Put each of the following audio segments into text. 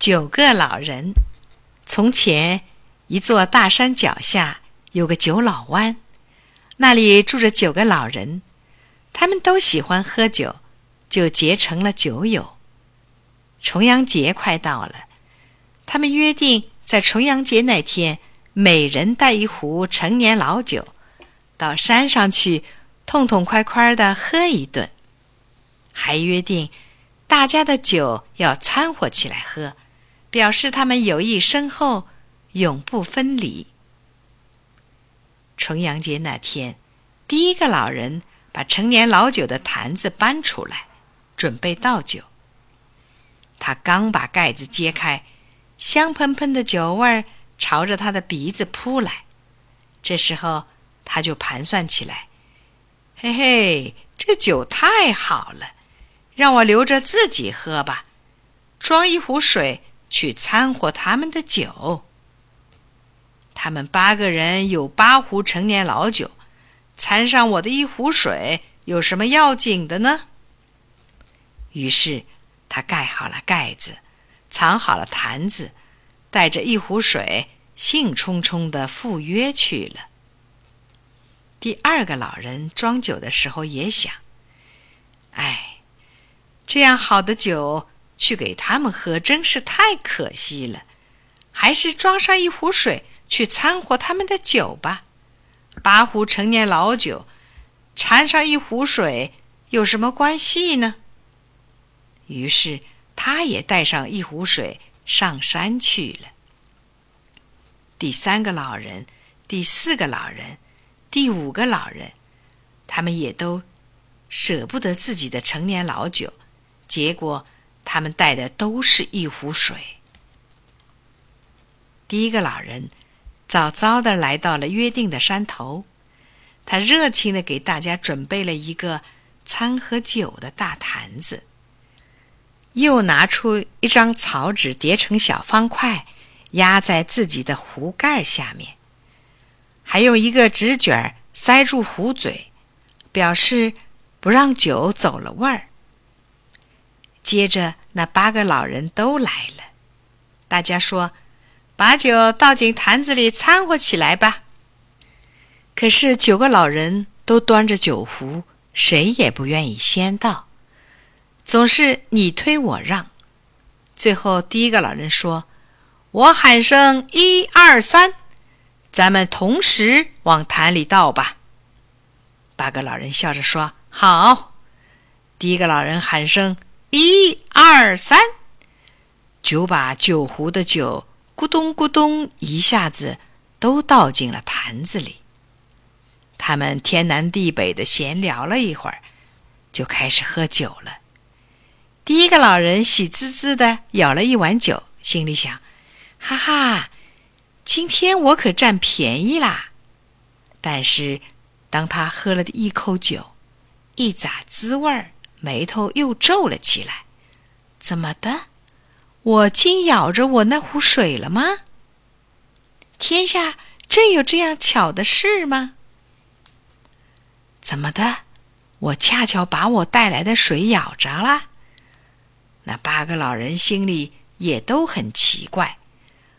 九个老人。从前，一座大山脚下有个九老湾，那里住着九个老人，他们都喜欢喝酒，就结成了酒友。重阳节快到了，他们约定在重阳节那天，每人带一壶陈年老酒，到山上去痛痛快快的喝一顿，还约定。大家的酒要掺和起来喝，表示他们友谊深厚，永不分离。重阳节那天，第一个老人把陈年老酒的坛子搬出来，准备倒酒。他刚把盖子揭开，香喷喷的酒味儿朝着他的鼻子扑来。这时候，他就盘算起来：“嘿嘿，这酒太好了。”让我留着自己喝吧，装一壶水去掺和他们的酒。他们八个人有八壶陈年老酒，掺上我的一壶水，有什么要紧的呢？于是他盖好了盖子，藏好了坛子，带着一壶水，兴冲冲的赴约去了。第二个老人装酒的时候也想：哎。这样好的酒去给他们喝，真是太可惜了。还是装上一壶水去掺和他们的酒吧。八壶陈年老酒掺上一壶水有什么关系呢？于是他也带上一壶水上山去了。第三个老人、第四个老人、第五个老人，他们也都舍不得自己的陈年老酒。结果，他们带的都是一壶水。第一个老人早早的来到了约定的山头，他热情的给大家准备了一个餐和酒的大坛子，又拿出一张草纸叠成小方块，压在自己的壶盖下面，还用一个纸卷塞住壶嘴，表示不让酒走了味儿。接着，那八个老人都来了。大家说：“把酒倒进坛子里掺和起来吧。”可是九个老人都端着酒壶，谁也不愿意先倒，总是你推我让。最后，第一个老人说：“我喊声一二三，咱们同时往坛里倒吧。”八个老人笑着说：“好。”第一个老人喊声。一二三，就把酒壶的酒咕咚咕咚一下子都倒进了坛子里。他们天南地北的闲聊了一会儿，就开始喝酒了。第一个老人喜滋滋的舀了一碗酒，心里想：“哈哈，今天我可占便宜啦！”但是，当他喝了一口酒，一咂滋味儿。眉头又皱了起来，怎么的？我竟咬着我那壶水了吗？天下真有这样巧的事吗？怎么的？我恰巧把我带来的水咬着了。那八个老人心里也都很奇怪，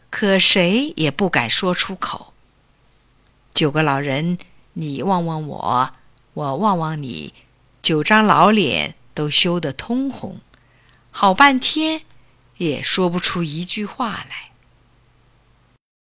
可谁也不敢说出口。九个老人，你望望我，我望望你。九张老脸都羞得通红，好半天也说不出一句话来。